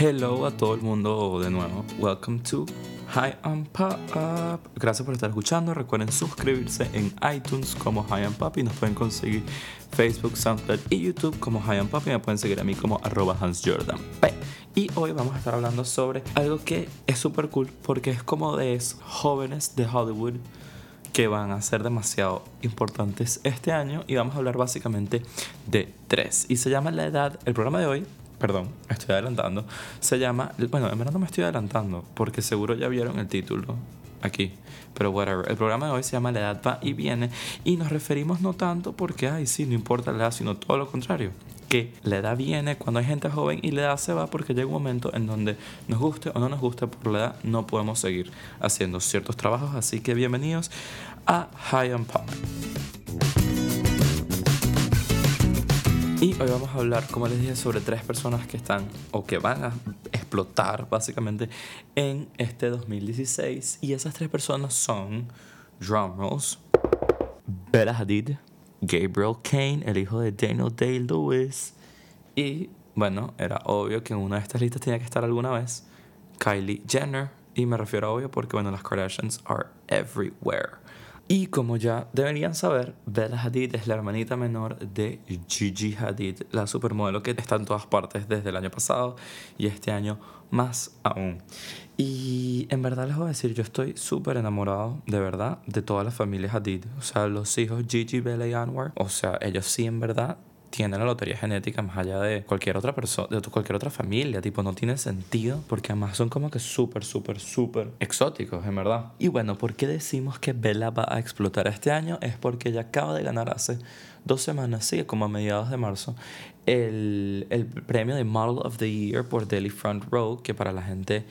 Hello a todo el mundo de nuevo. Welcome to High and Pop. Gracias por estar escuchando. Recuerden suscribirse en iTunes como High and Pop y nos pueden conseguir Facebook, SoundCloud y YouTube como High and Pop y me pueden seguir a mí como arroba Hans Jordan. Y hoy vamos a estar hablando sobre algo que es súper cool porque es como de esos jóvenes de Hollywood que van a ser demasiado importantes este año y vamos a hablar básicamente de tres. Y se llama La Edad, el programa de hoy perdón, estoy adelantando, se llama, bueno, en verdad no me estoy adelantando, porque seguro ya vieron el título aquí, pero whatever. El programa de hoy se llama La edad va y viene y nos referimos no tanto porque, ay, sí, no importa la edad, sino todo lo contrario. Que la edad viene cuando hay gente joven y la edad se va porque llega un momento en donde nos guste o no nos guste por la edad, no podemos seguir haciendo ciertos trabajos. Así que bienvenidos a High and Pop. Y hoy vamos a hablar, como les dije, sobre tres personas que están o que van a explotar básicamente en este 2016. Y esas tres personas son drumrolls, Bella Hadid, Gabriel Kane, el hijo de Daniel Day-Lewis. Y bueno, era obvio que en una de estas listas tenía que estar alguna vez Kylie Jenner. Y me refiero a obvio porque, bueno, las Kardashians are everywhere. Y como ya deberían saber, Bella Hadid es la hermanita menor de Gigi Hadid, la supermodelo que está en todas partes desde el año pasado y este año más aún. Y en verdad les voy a decir, yo estoy súper enamorado, de verdad, de toda la familia Hadid. O sea, los hijos Gigi, Bella y Anwar, o sea, ellos sí en verdad tiene la lotería genética más allá de cualquier otra persona, de cualquier otra familia. Tipo, no tiene sentido porque además son como que súper, súper, súper exóticos, en verdad. Y bueno, ¿por qué decimos que Bella va a explotar este año? Es porque ella acaba de ganar hace dos semanas, sí, como a mediados de marzo, el, el premio de Model of the Year por Daily Front Row, que para la gente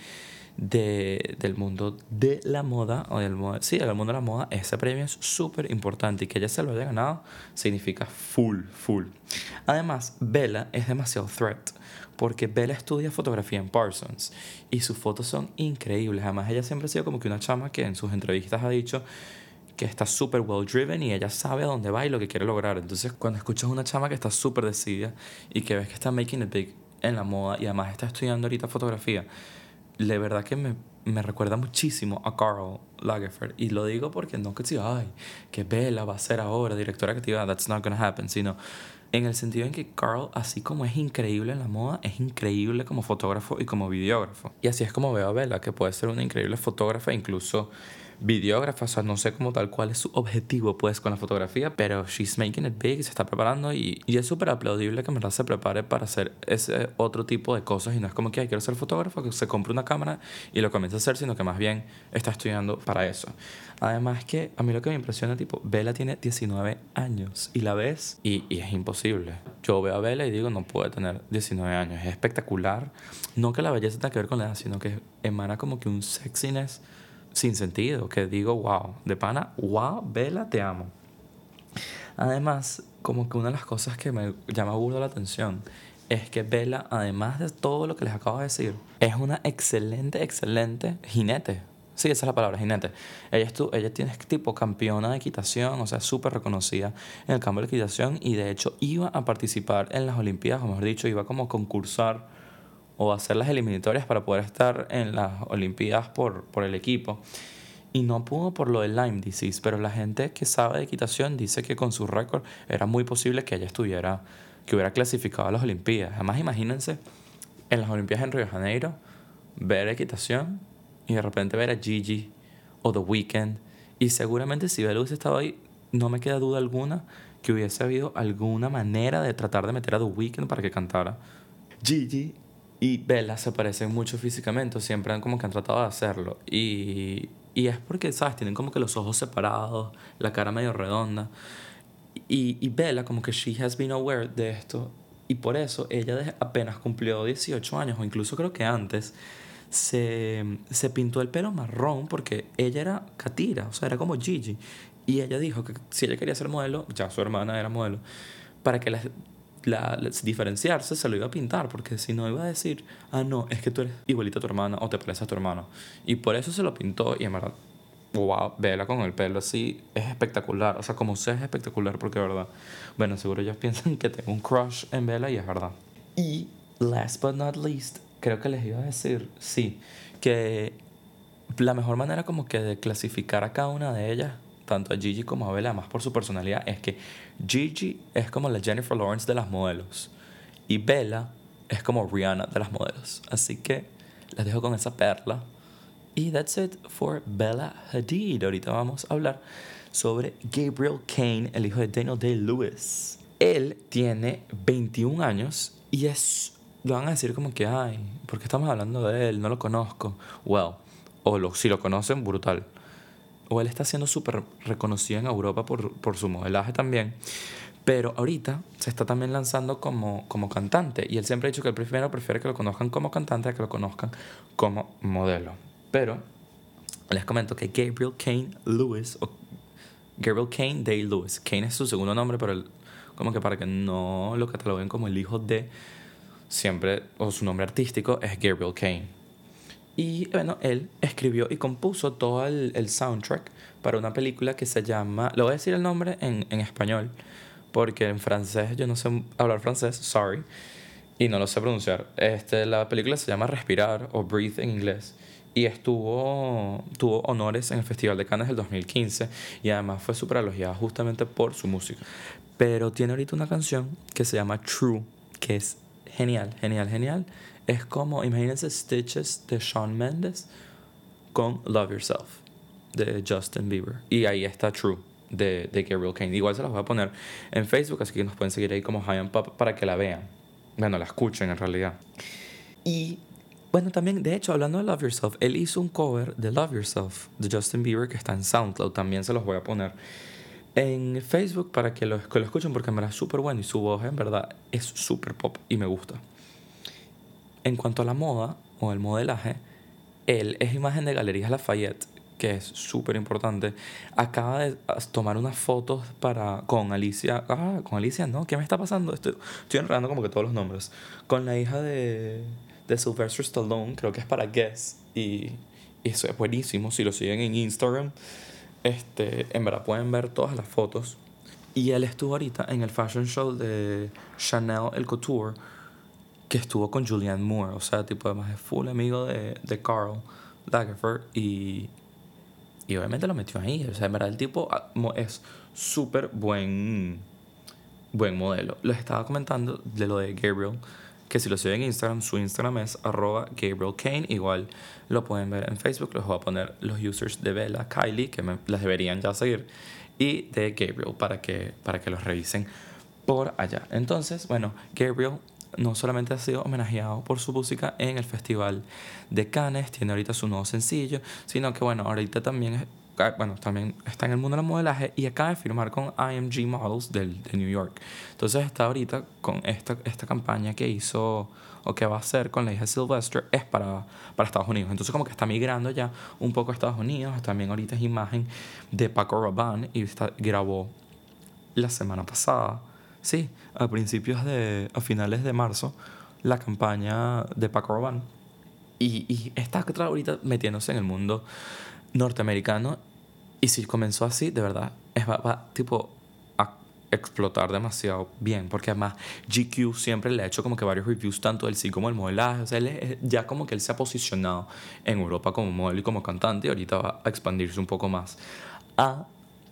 de, del mundo de la moda, o del, sí, del mundo de la moda, ese premio es súper importante y que ella se lo haya ganado significa full, full. Además, Bella es demasiado threat porque Bella estudia fotografía en Parsons y sus fotos son increíbles. Además, ella siempre ha sido como que una chama que en sus entrevistas ha dicho que está súper well driven y ella sabe a dónde va y lo que quiere lograr. Entonces, cuando escuchas una chama que está súper decidida y que ves que está making it big en la moda y además está estudiando ahorita fotografía, la verdad que me, me, recuerda muchísimo a Carl Lagerfeld. Y lo digo porque no que si, ay, que Bella va a ser ahora directora creativa, that's not gonna happen, sino en el sentido en que Carl, así como es increíble en la moda, es increíble como fotógrafo y como videógrafo. Y así es como veo a Bella, que puede ser una increíble fotógrafa, incluso videógrafa, o sea, no sé cómo tal cual es su objetivo pues con la fotografía, pero she's making it big, se está preparando y, y es súper aplaudible que en verdad se prepare para hacer ese otro tipo de cosas y no es como que, ay, quiero ser fotógrafo, que se compre una cámara y lo comience a hacer, sino que más bien está estudiando para eso. Además que a mí lo que me impresiona, tipo, Bella tiene 19 años y la ves y, y es imposible. Yo veo a Bella y digo, no puede tener 19 años, es espectacular. No que la belleza tenga que ver con la edad, sino que emana como que un sexiness sin sentido, que digo, wow, de pana, wow, Vela, te amo. Además, como que una de las cosas que me llama burdo la atención es que Vela, además de todo lo que les acabo de decir, es una excelente, excelente jinete. Sí, esa es la palabra, jinete. Ella, estuvo, ella tiene tipo campeona de equitación, o sea, súper reconocida en el campo de equitación y de hecho iba a participar en las Olimpiadas, o mejor dicho, iba como a concursar o hacer las eliminatorias para poder estar en las Olimpiadas por, por el equipo. Y no pudo por lo del Lyme disease, pero la gente que sabe de equitación dice que con su récord era muy posible que ella estuviera, que hubiera clasificado a las Olimpiadas. Además, imagínense en las Olimpiadas en Río de Janeiro, ver equitación y de repente ver a Gigi o The Weeknd. Y seguramente si Bella hubiese estado ahí, no me queda duda alguna que hubiese habido alguna manera de tratar de meter a The Weeknd para que cantara. Gigi y Bella se parecen mucho físicamente, siempre han como que han tratado de hacerlo. Y, y es porque, ¿sabes? Tienen como que los ojos separados, la cara medio redonda. Y, y Bella como que she has been aware de esto. Y por eso ella apenas cumplió 18 años, o incluso creo que antes, se, se pintó el pelo marrón porque ella era Katira, o sea, era como Gigi. Y ella dijo que si ella quería ser modelo, ya su hermana era modelo, para que las la, diferenciarse se lo iba a pintar, porque si no iba a decir, ah, no, es que tú eres igualita a tu hermana o te pareces a tu hermano. Y por eso se lo pintó y en verdad, wow, vela con el pelo así, es espectacular. O sea, como sea es espectacular porque verdad. Bueno, seguro ellos piensan que tengo un crush en Vela y es verdad. Y last but not least, creo que les iba a decir, sí, que la mejor manera como que de clasificar a cada una de ellas, tanto a Gigi como a Bella, más por su personalidad, es que Gigi es como la Jennifer Lawrence de las modelos y Bella es como Rihanna de las modelos. Así que les dejo con esa perla. Y that's it for Bella Hadid. Ahorita vamos a hablar sobre Gabriel Kane, el hijo de Daniel Day-Lewis. Él tiene 21 años y es lo van a decir como que, ay, ¿por qué estamos hablando de él? No lo conozco. Well, o lo, si lo conocen, brutal. O él está siendo súper reconocido en Europa por, por, su modelaje también. Pero ahorita se está también lanzando como, como cantante. Y él siempre ha dicho que el primero prefiere que lo conozcan como cantante a que lo conozcan como modelo. Pero les comento que Gabriel Kane Lewis, o Gabriel Kane Day Lewis, Kane es su segundo nombre, pero como que para que no lo cataloguen como el hijo de siempre, o su nombre artístico es Gabriel Kane. Y bueno, él escribió y compuso todo el, el, soundtrack para una película que se llama, lo voy a decir el nombre en, en español, porque en francés yo no sé hablar francés, sorry, y no lo sé pronunciar. Este, la película se llama Respirar o Breathe en inglés y estuvo tuvo honores en el Festival de Cannes del 2015 y además fue súper elogiada justamente por su música. Pero tiene ahorita una canción que se llama True, que es genial, genial, genial. Es como, imagínense Stitches de Shawn Mendes con Love Yourself de Justin Bieber. Y ahí está True de, de Gabriel Kane. Igual se las voy a poner en Facebook, así que nos pueden seguir ahí como High and Pop para que la vean. Bueno, la escuchen en realidad. Y bueno, también, de hecho, hablando de Love Yourself, él hizo un cover de Love Yourself de Justin Bieber que está en SoundCloud. También se los voy a poner en Facebook para que lo, que lo escuchen porque en verdad es súper bueno y su voz en verdad es súper pop y me gusta. En cuanto a la moda o el modelaje, él es imagen de Galerías Lafayette, que es súper importante. Acaba de tomar unas fotos para, con Alicia. Ah, con Alicia, ¿no? ¿Qué me está pasando? Estoy, estoy enredando como que todos los nombres. Con la hija de de Sylvester Stallone, creo que es para Guess, y, eso es buenísimo. Si lo siguen en Instagram, este, en verdad pueden ver todas las fotos. Y él estuvo ahorita en el fashion show de Chanel El Couture, que estuvo con Julianne Moore, o sea, tipo, además es full amigo de, de Carl Lagerfeld, y, y obviamente lo metió ahí. O sea, en verdad el tipo ah, es súper buen, buen modelo. Les estaba comentando de lo de Gabriel que si lo siguen en Instagram, su Instagram es arroba Gabriel Kane. Igual lo pueden ver en Facebook. Les voy a poner los users de Bella, Kylie, que me, las deberían ya seguir, y de Gabriel para que, para que los revisen por allá. Entonces, bueno, Gabriel no solamente ha sido homenajeado por su música en el Festival de Cannes, tiene ahorita su nuevo sencillo, sino que bueno, ahorita también bueno, también está en el mundo del modelaje y acaba de firmar con IMG Models de, de New York. Entonces está ahorita con esta, esta campaña que hizo o que va a hacer con la hija Sylvester es para, para Estados Unidos. Entonces como que está migrando ya un poco a Estados Unidos. También ahorita es imagen de Paco Rabanne y está, grabó la semana pasada, sí, a principios de, a finales de marzo, la campaña de Paco Rabanne. Y, y está ahorita metiéndose en el mundo norteamericano. Y si comenzó así, de verdad, es, va, tipo a explotar demasiado bien, porque además GQ siempre le ha hecho como que varios reviews, tanto del sí como el modelaje, o sea, él ya como que él se ha posicionado en Europa como modelo y como cantante, y ahorita va a expandirse un poco más a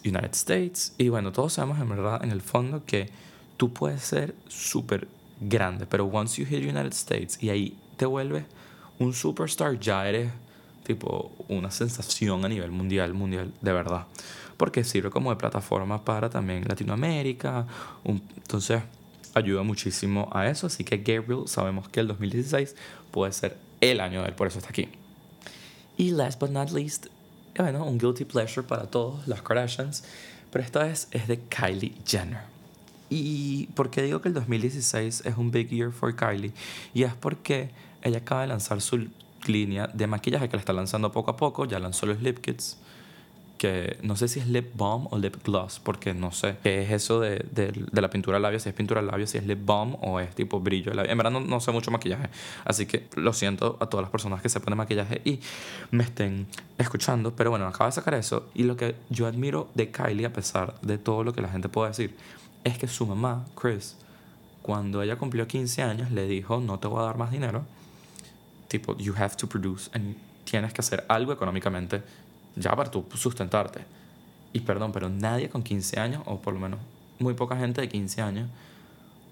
United States, y bueno, todos sabemos en verdad, en el fondo, que tú puedes ser súper grande, pero once you hit United States y ahí te vuelves un superstar, ya eres tipo una sensación a nivel mundial, mundial de verdad, porque sirve como de plataforma para también Latinoamérica, entonces ayuda muchísimo a eso, así que Gabriel sabemos que el 2016 puede ser el año de él, por eso está aquí. Y last but not least, bueno, un guilty pleasure para todos, las Kardashians, pero esta vez es de Kylie Jenner. ¿Y por qué digo que el 2016 es un big year for Kylie? Y es porque ella acaba de lanzar su línea de maquillaje que la está lanzando poco a poco. Ya lanzó los lip kits, que no sé si es lip balm o lip gloss, porque no sé qué es eso de, de, la pintura de labios, si es pintura de labios, si es lip balm o es tipo brillo de labios. En verdad no, no, sé mucho maquillaje, así que lo siento a todas las personas que se ponen maquillaje y me estén escuchando, pero bueno, acaba de sacar eso y lo que yo admiro de Kylie, a pesar de todo lo que la gente puede decir, es que su mamá, Chris, cuando ella cumplió 15 años, le dijo, no te voy a dar más dinero tipo, you have to produce, and tienes que hacer algo económicamente ya para tú sustentarte. Y perdón, pero nadie con 15 años, o por lo menos muy poca gente de 15 años,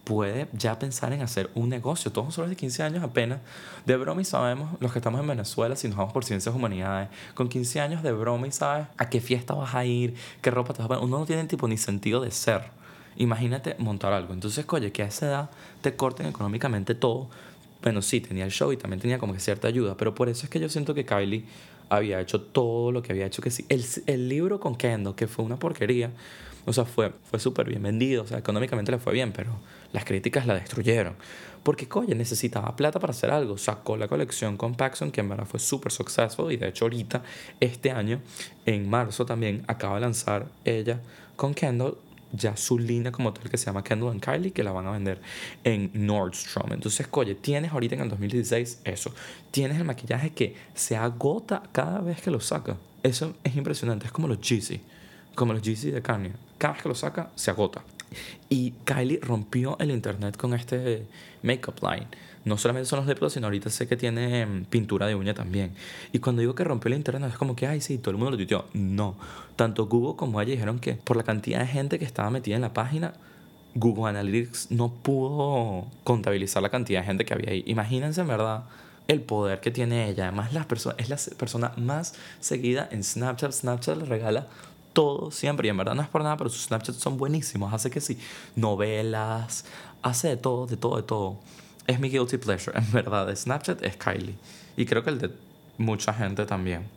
puede ya pensar en hacer un negocio. Todos nosotros de 15 años apenas, de broma y sabemos, los que estamos en Venezuela, si nos vamos por ciencias humanidades, con 15 años de broma y sabes a qué fiesta vas a ir, qué ropa te vas a poner, uno no tiene tipo ni sentido de ser. Imagínate montar algo. Entonces, oye, que a esa edad te corten económicamente todo. Bueno, sí, tenía el show y también tenía como que cierta ayuda, pero por eso es que yo siento que Kylie había hecho todo lo que había hecho. Que sí, el, el libro con Kendall, que fue una porquería, o sea, fue, fue súper bien vendido, o sea, económicamente le fue bien, pero las críticas la destruyeron. Porque, coño, necesitaba plata para hacer algo. Sacó la colección con Paxson, que en verdad fue súper successful, y de hecho ahorita, este año, en marzo también, acaba de lanzar ella con Kendall ya su línea como tal que se llama Kendall and Kylie que la van a vender en Nordstrom. Entonces, oye, tienes ahorita en el 2016 eso. Tienes el maquillaje que se agota cada vez que lo saca. Eso es impresionante. Es como los Yeezy. Como los Yeezy de Kanye. Cada vez que lo saca, se agota. Y Kylie rompió el internet con este makeup line no solamente son los deplos, sino ahorita sé que tiene mm, pintura de uña también. Y cuando digo que rompió el internet, es como que, ay, sí, todo el mundo lo tuiteó. No. Tanto Google como ella dijeron que por la cantidad de gente que estaba metida en la página, Google Analytics no pudo contabilizar la cantidad de gente que había ahí. Imagínense, en verdad, el poder que tiene ella. Además, la es la persona más seguida en Snapchat. Snapchat le regala todo siempre. Y en verdad no es por nada, pero sus Snapchats son buenísimos. Hace que sí, novelas, hace de todo, de todo, de todo es mi guilty pleasure, en verdad. Snapchat es Kylie. Y creo que el de mucha gente también.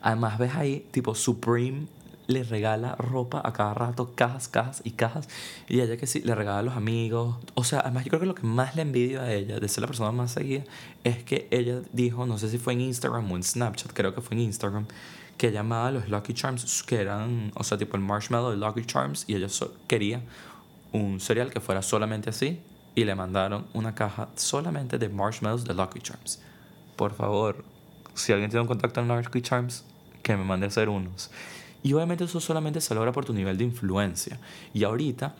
Además, ves ahí, tipo, Supreme le regala ropa a cada rato, cajas, cajas y cajas. Y ella que sí, le regala a los amigos. O sea, además yo creo que lo que más le envidio a ella, de ser la persona más seguida, es que ella dijo, no sé si fue en Instagram o en Snapchat, creo que fue en Instagram, que llamaba a los Lucky Charms, que eran, o sea, tipo el marshmallow de Lucky Charms, y ella quería un cereal que fuera solamente así, y le mandaron una caja solamente de marshmallows de Lucky Charms. Por favor, si alguien tiene un contacto en Lucky Charms, que me mande a hacer unos. Y obviamente eso solamente se logra por tu nivel de influencia. Y ahorita,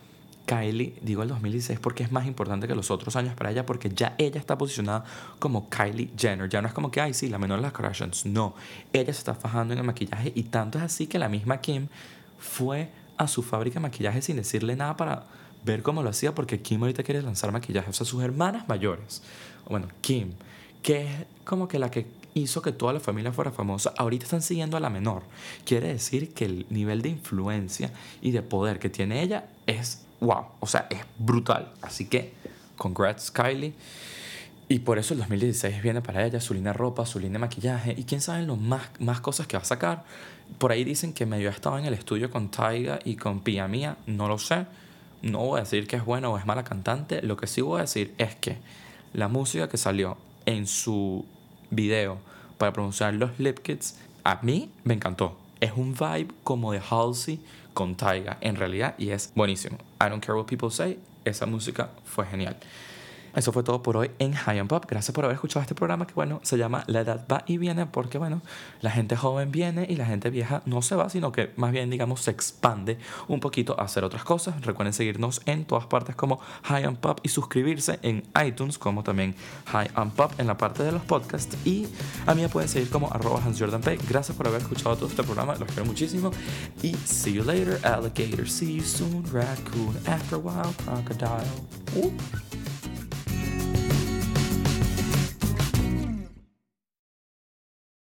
Kylie, digo el 2016 porque es más importante que los otros años para ella, porque ya ella está posicionada como Kylie Jenner. Ya no es como que, ay, sí, la menor de las Kardashians. No, ella se está fajando en el maquillaje y tanto es así que la misma Kim fue a su fábrica de maquillaje sin decirle nada para ver cómo lo hacía porque Kim ahorita quiere lanzar maquillaje. O sea, sus hermanas mayores, bueno, Kim, que es como que la que hizo que toda la familia fuera famosa, ahorita están siguiendo a la menor. Quiere decir que el nivel de influencia y de poder que tiene ella es wow, o sea, es brutal. Así que, congrats Kylie. Y por eso el 2016 viene para ella, su línea de ropa, su línea de maquillaje y quién sabe lo más, más cosas que va a sacar. Por ahí dicen que medio estaba en el estudio con Taiga y con Pia Mía, no lo sé no voy a decir que es buena o es mala cantante, lo que sí voy a decir es que la música que salió en su video para pronunciar los Lip Kits, a mí me encantó. Es un vibe como de Halsey con Taiga en realidad y es buenísimo. I don't care what people say, esa música fue genial. Eso fue todo por hoy en High and Pop. Gracias por haber escuchado este programa que, bueno, se llama La edad va y viene porque, bueno, la gente joven viene y la gente vieja no se va, sino que más bien, digamos, se expande un poquito a hacer otras cosas. Recuerden seguirnos en todas partes como High and Pop y suscribirse en iTunes como también High and Pop en la parte de los podcasts. Y a mí me pueden seguir como arroba Hans. Gracias por haber escuchado todo este programa. Los quiero muchísimo. Y see you later, alligator. See you soon, raccoon. After a while, crocodile. Uh.